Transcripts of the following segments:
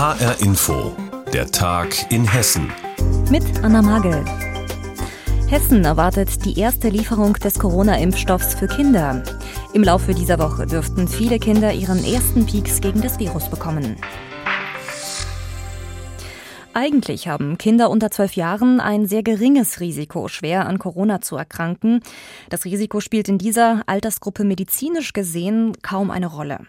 HR Info, der Tag in Hessen. Mit Anna Magel. Hessen erwartet die erste Lieferung des Corona-Impfstoffs für Kinder. Im Laufe dieser Woche dürften viele Kinder ihren ersten Peaks gegen das Virus bekommen. Eigentlich haben Kinder unter zwölf Jahren ein sehr geringes Risiko, schwer an Corona zu erkranken. Das Risiko spielt in dieser Altersgruppe medizinisch gesehen kaum eine Rolle.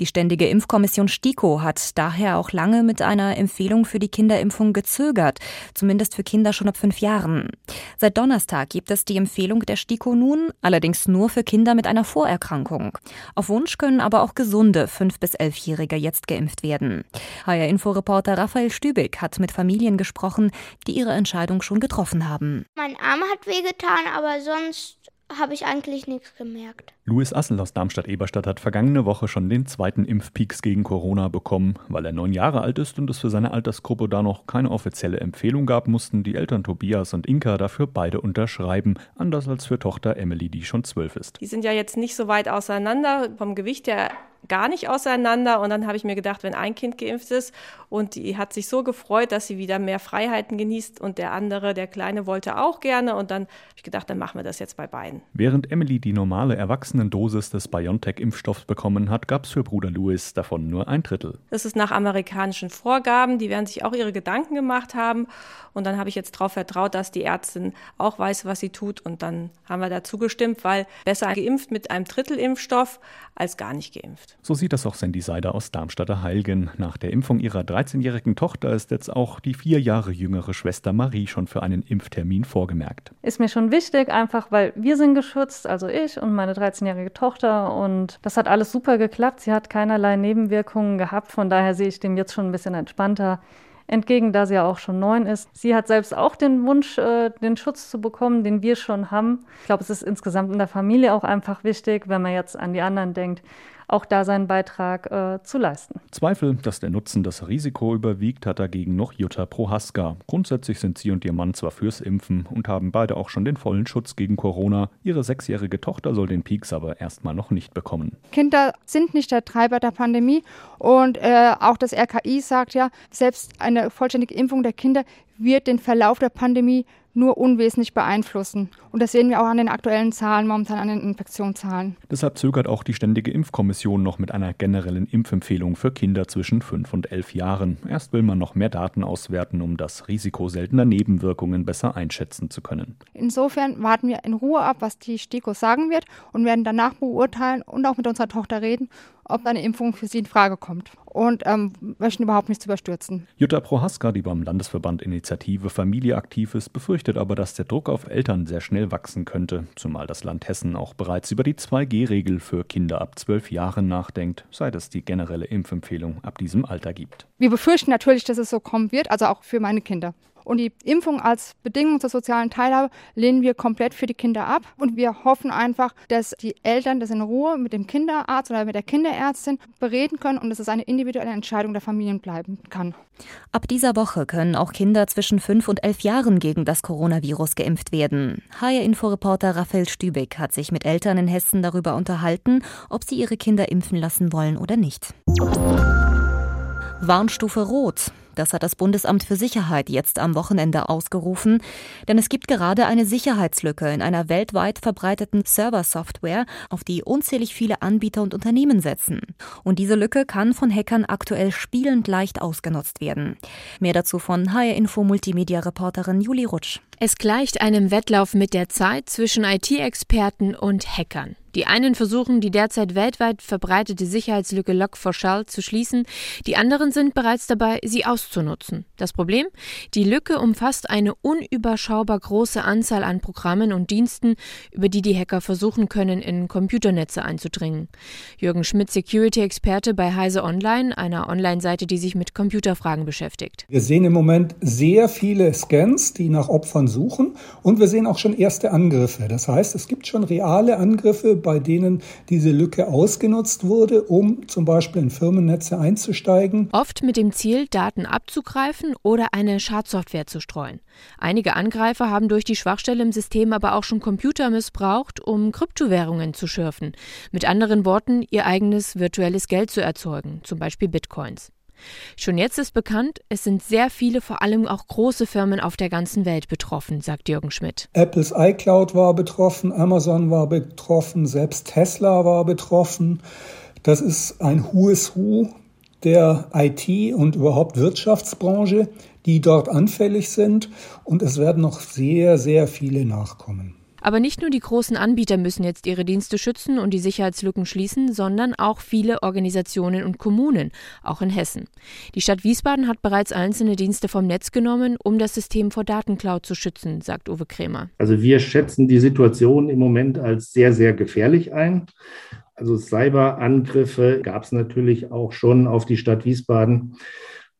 Die Ständige Impfkommission STIKO hat daher auch lange mit einer Empfehlung für die Kinderimpfung gezögert, zumindest für Kinder schon ab fünf Jahren. Seit Donnerstag gibt es die Empfehlung der STIKO nun, allerdings nur für Kinder mit einer Vorerkrankung. Auf Wunsch können aber auch gesunde fünf bis elfjährige jetzt geimpft werden. HR-Info-Reporter Raphael Stübig hat mit Familien gesprochen, die ihre Entscheidung schon getroffen haben. Mein Arm hat wehgetan, aber sonst habe ich eigentlich nichts gemerkt. Louis Assel aus Darmstadt-Eberstadt hat vergangene Woche schon den zweiten Impfpeaks gegen Corona bekommen. Weil er neun Jahre alt ist und es für seine Altersgruppe da noch keine offizielle Empfehlung gab, mussten die Eltern Tobias und Inka dafür beide unterschreiben. Anders als für Tochter Emily, die schon zwölf ist. Die sind ja jetzt nicht so weit auseinander. Vom Gewicht her gar nicht auseinander. Und dann habe ich mir gedacht, wenn ein Kind geimpft ist und die hat sich so gefreut, dass sie wieder mehr Freiheiten genießt und der andere, der Kleine, wollte auch gerne. Und dann habe ich gedacht, dann machen wir das jetzt bei beiden. Während Emily die normale Erwachsenendosis des BioNTech-Impfstoffs bekommen hat, gab es für Bruder Louis davon nur ein Drittel. Das ist nach amerikanischen Vorgaben. Die werden sich auch ihre Gedanken gemacht haben. Und dann habe ich jetzt darauf vertraut, dass die Ärztin auch weiß, was sie tut. Und dann haben wir dazu gestimmt, weil besser geimpft mit einem Drittel Impfstoff als gar nicht geimpft. So sieht das auch Sandy Seider aus Darmstadter Heilgen. Nach der Impfung ihrer 13-jährigen Tochter ist jetzt auch die vier Jahre jüngere Schwester Marie schon für einen Impftermin vorgemerkt. Ist mir schon wichtig, einfach weil wir sind geschützt, also ich und meine 13-jährige Tochter. Und das hat alles super geklappt. Sie hat keinerlei Nebenwirkungen gehabt. Von daher sehe ich dem jetzt schon ein bisschen entspannter entgegen, da sie ja auch schon neun ist. Sie hat selbst auch den Wunsch, äh, den Schutz zu bekommen, den wir schon haben. Ich glaube, es ist insgesamt in der Familie auch einfach wichtig, wenn man jetzt an die anderen denkt, auch da seinen Beitrag äh, zu leisten. Zweifel, dass der Nutzen das Risiko überwiegt, hat dagegen noch Jutta Prohaska. Grundsätzlich sind sie und ihr Mann zwar fürs Impfen und haben beide auch schon den vollen Schutz gegen Corona. Ihre sechsjährige Tochter soll den Peaks aber erstmal noch nicht bekommen. Kinder sind nicht der Treiber der Pandemie und äh, auch das RKI sagt ja, selbst eine vollständige Impfung der Kinder wird den Verlauf der Pandemie nur unwesentlich beeinflussen. Und das sehen wir auch an den aktuellen Zahlen, momentan an den Infektionszahlen. Deshalb zögert auch die Ständige Impfkommission noch mit einer generellen Impfempfehlung für Kinder zwischen 5 und 11 Jahren. Erst will man noch mehr Daten auswerten, um das Risiko seltener Nebenwirkungen besser einschätzen zu können. Insofern warten wir in Ruhe ab, was die STIKO sagen wird und werden danach beurteilen und auch mit unserer Tochter reden, ob eine Impfung für sie in Frage kommt und ähm, möchten überhaupt nichts überstürzen. Jutta Prohaska, die beim Landesverband Initiative Familie aktiv ist, befürchtet aber, dass der Druck auf Eltern sehr schnell wachsen könnte, zumal das Land Hessen auch bereits über die 2G-Regel für Kinder ab 12 Jahren nachdenkt, seit es die generelle Impfempfehlung ab diesem Alter gibt. Wir befürchten natürlich, dass es so kommen wird, also auch für meine Kinder. Und die Impfung als Bedingung zur sozialen Teilhabe lehnen wir komplett für die Kinder ab. Und wir hoffen einfach, dass die Eltern das in Ruhe mit dem Kinderarzt oder mit der Kinderärztin bereden können und dass es eine individuelle Entscheidung der Familien bleiben kann. Ab dieser Woche können auch Kinder zwischen 5 und 11 Jahren gegen das Coronavirus geimpft werden. HR-Info-Reporter Raphael Stübeck hat sich mit Eltern in Hessen darüber unterhalten, ob sie ihre Kinder impfen lassen wollen oder nicht. Warnstufe Rot. Das hat das Bundesamt für Sicherheit jetzt am Wochenende ausgerufen, denn es gibt gerade eine Sicherheitslücke in einer weltweit verbreiteten Server-Software, auf die unzählig viele Anbieter und Unternehmen setzen. Und diese Lücke kann von Hackern aktuell spielend leicht ausgenutzt werden. Mehr dazu von HR Info Multimedia Reporterin Juli Rutsch. Es gleicht einem Wettlauf mit der Zeit zwischen IT-Experten und Hackern. Die einen versuchen, die derzeit weltweit verbreitete Sicherheitslücke Log4Shell zu schließen, die anderen sind bereits dabei, sie auszunutzen. Das Problem? Die Lücke umfasst eine unüberschaubar große Anzahl an Programmen und Diensten, über die die Hacker versuchen können, in Computernetze einzudringen. Jürgen Schmidt, Security-Experte bei Heise Online, einer Online-Seite, die sich mit Computerfragen beschäftigt. Wir sehen im Moment sehr viele Scans, die nach Opfern suchen und wir sehen auch schon erste Angriffe. Das heißt, es gibt schon reale Angriffe bei denen diese Lücke ausgenutzt wurde, um zum Beispiel in Firmennetze einzusteigen. Oft mit dem Ziel, Daten abzugreifen oder eine Schadsoftware zu streuen. Einige Angreifer haben durch die Schwachstelle im System aber auch schon Computer missbraucht, um Kryptowährungen zu schürfen. Mit anderen Worten, ihr eigenes virtuelles Geld zu erzeugen, zum Beispiel Bitcoins. Schon jetzt ist bekannt, es sind sehr viele, vor allem auch große Firmen auf der ganzen Welt betroffen, sagt Jürgen Schmidt. Apples iCloud war betroffen, Amazon war betroffen, selbst Tesla war betroffen. Das ist ein is Who der IT und überhaupt Wirtschaftsbranche, die dort anfällig sind. Und es werden noch sehr, sehr viele nachkommen. Aber nicht nur die großen Anbieter müssen jetzt ihre Dienste schützen und die Sicherheitslücken schließen, sondern auch viele Organisationen und Kommunen, auch in Hessen. Die Stadt Wiesbaden hat bereits einzelne Dienste vom Netz genommen, um das System vor Datencloud zu schützen, sagt Uwe Krämer. Also wir schätzen die Situation im Moment als sehr, sehr gefährlich ein. Also Cyberangriffe gab es natürlich auch schon auf die Stadt Wiesbaden.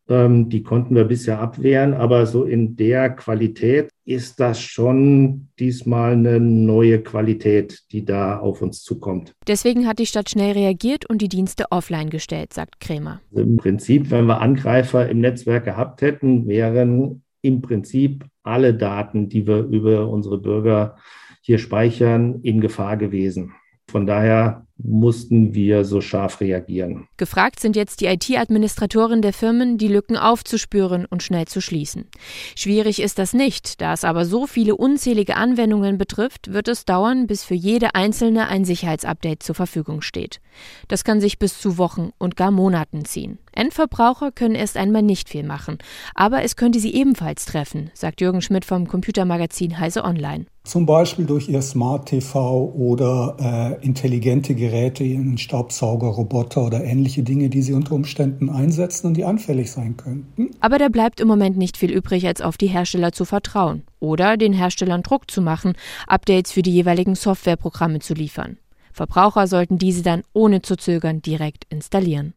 Ähm, die konnten wir bisher abwehren, aber so in der Qualität ist das schon diesmal eine neue Qualität, die da auf uns zukommt. Deswegen hat die Stadt schnell reagiert und die Dienste offline gestellt, sagt Krämer. Also Im Prinzip, wenn wir Angreifer im Netzwerk gehabt hätten, wären im Prinzip alle Daten, die wir über unsere Bürger hier speichern, in Gefahr gewesen. Von daher mussten wir so scharf reagieren. Gefragt sind jetzt die IT-Administratoren der Firmen, die Lücken aufzuspüren und schnell zu schließen. Schwierig ist das nicht, da es aber so viele unzählige Anwendungen betrifft, wird es dauern, bis für jede einzelne ein Sicherheitsupdate zur Verfügung steht. Das kann sich bis zu Wochen und gar Monaten ziehen. Endverbraucher können erst einmal nicht viel machen, aber es könnte sie ebenfalls treffen, sagt Jürgen Schmidt vom Computermagazin Heise Online. Zum Beispiel durch ihr Smart TV oder äh, intelligente Geräte, einen Staubsauger, Roboter oder ähnliche Dinge, die sie unter Umständen einsetzen und die anfällig sein könnten. Aber da bleibt im Moment nicht viel übrig, als auf die Hersteller zu vertrauen oder den Herstellern Druck zu machen, Updates für die jeweiligen Softwareprogramme zu liefern. Verbraucher sollten diese dann ohne zu zögern direkt installieren.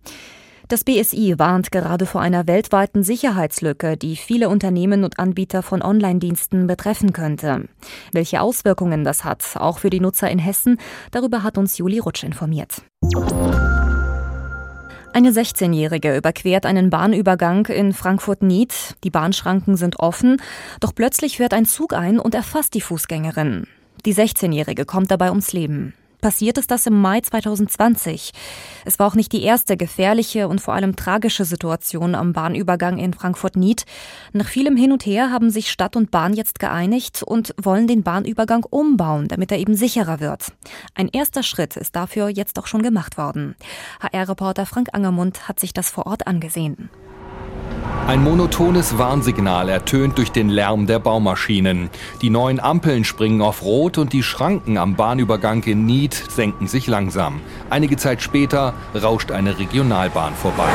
Das BSI warnt gerade vor einer weltweiten Sicherheitslücke, die viele Unternehmen und Anbieter von Online-Diensten betreffen könnte. Welche Auswirkungen das hat, auch für die Nutzer in Hessen, darüber hat uns Juli Rutsch informiert. Eine 16-Jährige überquert einen Bahnübergang in Frankfurt-Nied. Die Bahnschranken sind offen, doch plötzlich fährt ein Zug ein und erfasst die Fußgängerin. Die 16-Jährige kommt dabei ums Leben. Passiert ist das im Mai 2020. Es war auch nicht die erste gefährliche und vor allem tragische Situation am Bahnübergang in Frankfurt-Nied. Nach vielem Hin und Her haben sich Stadt und Bahn jetzt geeinigt und wollen den Bahnübergang umbauen, damit er eben sicherer wird. Ein erster Schritt ist dafür jetzt auch schon gemacht worden. HR-Reporter Frank Angermund hat sich das vor Ort angesehen. Ein monotones Warnsignal ertönt durch den Lärm der Baumaschinen. Die neuen Ampeln springen auf Rot und die Schranken am Bahnübergang in Nied senken sich langsam. Einige Zeit später rauscht eine Regionalbahn vorbei.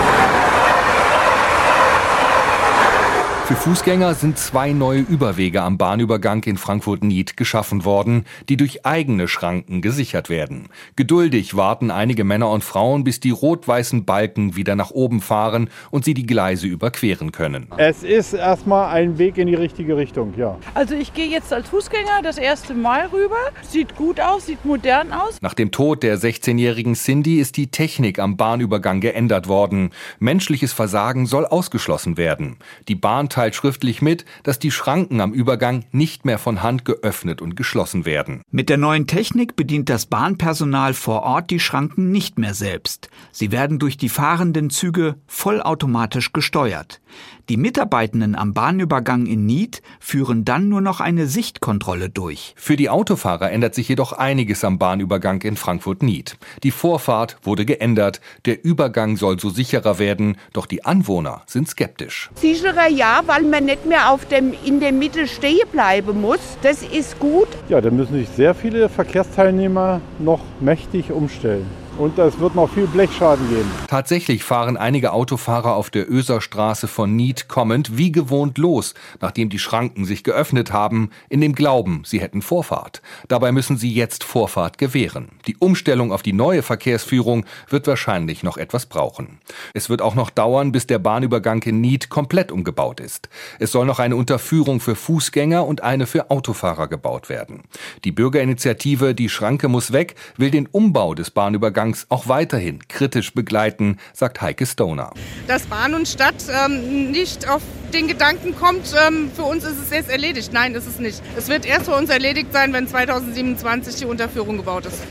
Für Fußgänger sind zwei neue Überwege am Bahnübergang in Frankfurt-Nied geschaffen worden, die durch eigene Schranken gesichert werden. Geduldig warten einige Männer und Frauen, bis die rot-weißen Balken wieder nach oben fahren und sie die Gleise überqueren können. Es ist erstmal ein Weg in die richtige Richtung, ja. Also ich gehe jetzt als Fußgänger das erste Mal rüber. Sieht gut aus, sieht modern aus. Nach dem Tod der 16-jährigen Cindy ist die Technik am Bahnübergang geändert worden. Menschliches Versagen soll ausgeschlossen werden. Die Bahn teilt schriftlich mit, dass die Schranken am Übergang nicht mehr von Hand geöffnet und geschlossen werden. Mit der neuen Technik bedient das Bahnpersonal vor Ort die Schranken nicht mehr selbst. Sie werden durch die fahrenden Züge vollautomatisch gesteuert. Die Mitarbeitenden am Bahnübergang in Nied führen dann nur noch eine Sichtkontrolle durch. Für die Autofahrer ändert sich jedoch einiges am Bahnübergang in Frankfurt-Nied. Die Vorfahrt wurde geändert, der Übergang soll so sicherer werden, doch die Anwohner sind skeptisch. Sicherer ja, weil man nicht mehr auf dem, in der Mitte stehen bleiben muss. Das ist gut. Ja, da müssen sich sehr viele Verkehrsteilnehmer noch mächtig umstellen und es wird noch viel Blechschaden geben. Tatsächlich fahren einige Autofahrer auf der Öserstraße von Nied kommend wie gewohnt los, nachdem die Schranken sich geöffnet haben, in dem Glauben, sie hätten Vorfahrt. Dabei müssen sie jetzt Vorfahrt gewähren. Die Umstellung auf die neue Verkehrsführung wird wahrscheinlich noch etwas brauchen. Es wird auch noch dauern, bis der Bahnübergang in Nied komplett umgebaut ist. Es soll noch eine Unterführung für Fußgänger und eine für Autofahrer gebaut werden. Die Bürgerinitiative Die Schranke muss weg will den Umbau des Bahnübergangs Übergangs auch weiterhin kritisch begleiten, sagt Heike Stoner. Dass Bahn und Stadt ähm, nicht auf den Gedanken kommt, ähm, für uns ist es jetzt erledigt. Nein, ist es nicht. Es wird erst für uns erledigt sein, wenn 2027 die Unterführung gebaut ist.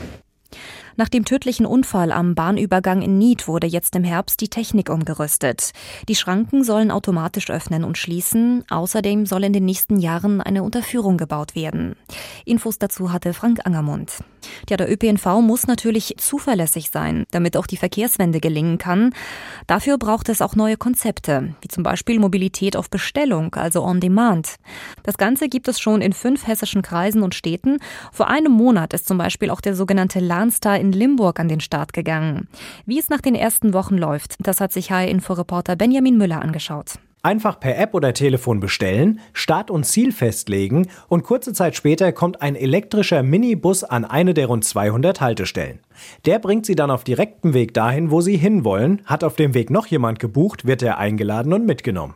Nach dem tödlichen Unfall am Bahnübergang in Nied wurde jetzt im Herbst die Technik umgerüstet. Die Schranken sollen automatisch öffnen und schließen. Außerdem soll in den nächsten Jahren eine Unterführung gebaut werden. Infos dazu hatte Frank Angermund. Ja, der ÖPNV muss natürlich zuverlässig sein, damit auch die Verkehrswende gelingen kann. Dafür braucht es auch neue Konzepte, wie zum Beispiel Mobilität auf Bestellung, also on demand. Das Ganze gibt es schon in fünf hessischen Kreisen und Städten. Vor einem Monat ist zum Beispiel auch der sogenannte Lahnstar in Limburg an den Start gegangen. Wie es nach den ersten Wochen läuft, das hat sich HR-Inforeporter Benjamin Müller angeschaut. Einfach per App oder Telefon bestellen, Start und Ziel festlegen und kurze Zeit später kommt ein elektrischer Minibus an eine der rund 200 Haltestellen. Der bringt Sie dann auf direktem Weg dahin, wo Sie hinwollen. Hat auf dem Weg noch jemand gebucht, wird er eingeladen und mitgenommen.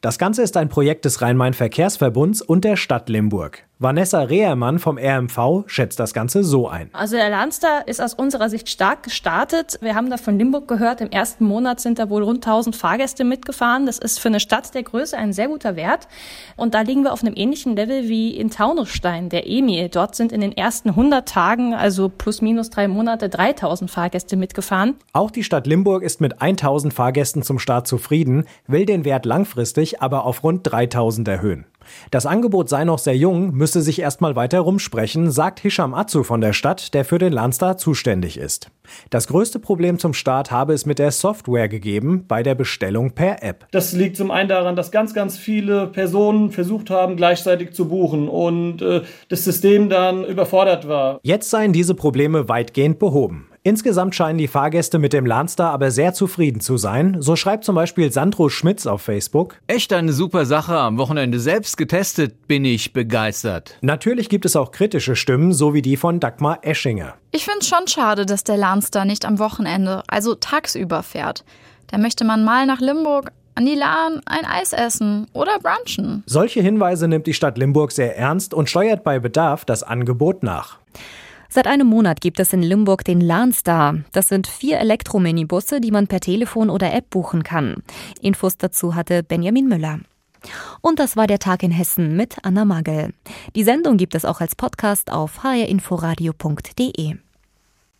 Das Ganze ist ein Projekt des Rhein-Main-Verkehrsverbunds und der Stadt Limburg. Vanessa Rehermann vom RMV schätzt das Ganze so ein. Also der Lanstar ist aus unserer Sicht stark gestartet. Wir haben da von Limburg gehört, im ersten Monat sind da wohl rund 1000 Fahrgäste mitgefahren. Das ist für eine Stadt der Größe ein sehr guter Wert. Und da liegen wir auf einem ähnlichen Level wie in Taunusstein, der Emil. Dort sind in den ersten 100 Tagen, also plus minus drei Monate, 3000 Fahrgäste mitgefahren. Auch die Stadt Limburg ist mit 1000 Fahrgästen zum Start zufrieden, will den Wert langfristig aber auf rund 3000 erhöhen. Das Angebot sei noch sehr jung, müsse sich erstmal weiter rumsprechen, sagt Hisham Atzu von der Stadt, der für den Landstar zuständig ist. Das größte Problem zum Start habe es mit der Software gegeben, bei der Bestellung per App. Das liegt zum einen daran, dass ganz, ganz viele Personen versucht haben, gleichzeitig zu buchen und äh, das System dann überfordert war. Jetzt seien diese Probleme weitgehend behoben. Insgesamt scheinen die Fahrgäste mit dem Lanstar aber sehr zufrieden zu sein. So schreibt zum Beispiel Sandro Schmitz auf Facebook. Echt eine super Sache. Am Wochenende selbst getestet bin ich begeistert. Natürlich gibt es auch kritische Stimmen, so wie die von Dagmar Eschinger. Ich finde es schon schade, dass der Lanstar nicht am Wochenende, also tagsüber fährt. Da möchte man mal nach Limburg, an die Lahn ein Eis essen oder brunchen. Solche Hinweise nimmt die Stadt Limburg sehr ernst und steuert bei Bedarf das Angebot nach. Seit einem Monat gibt es in Limburg den Lahnstar. Das sind vier Elektrominibusse, die man per Telefon oder App buchen kann. Infos dazu hatte Benjamin Müller. Und das war der Tag in Hessen mit Anna Magel. Die Sendung gibt es auch als Podcast auf hrinforadio.de.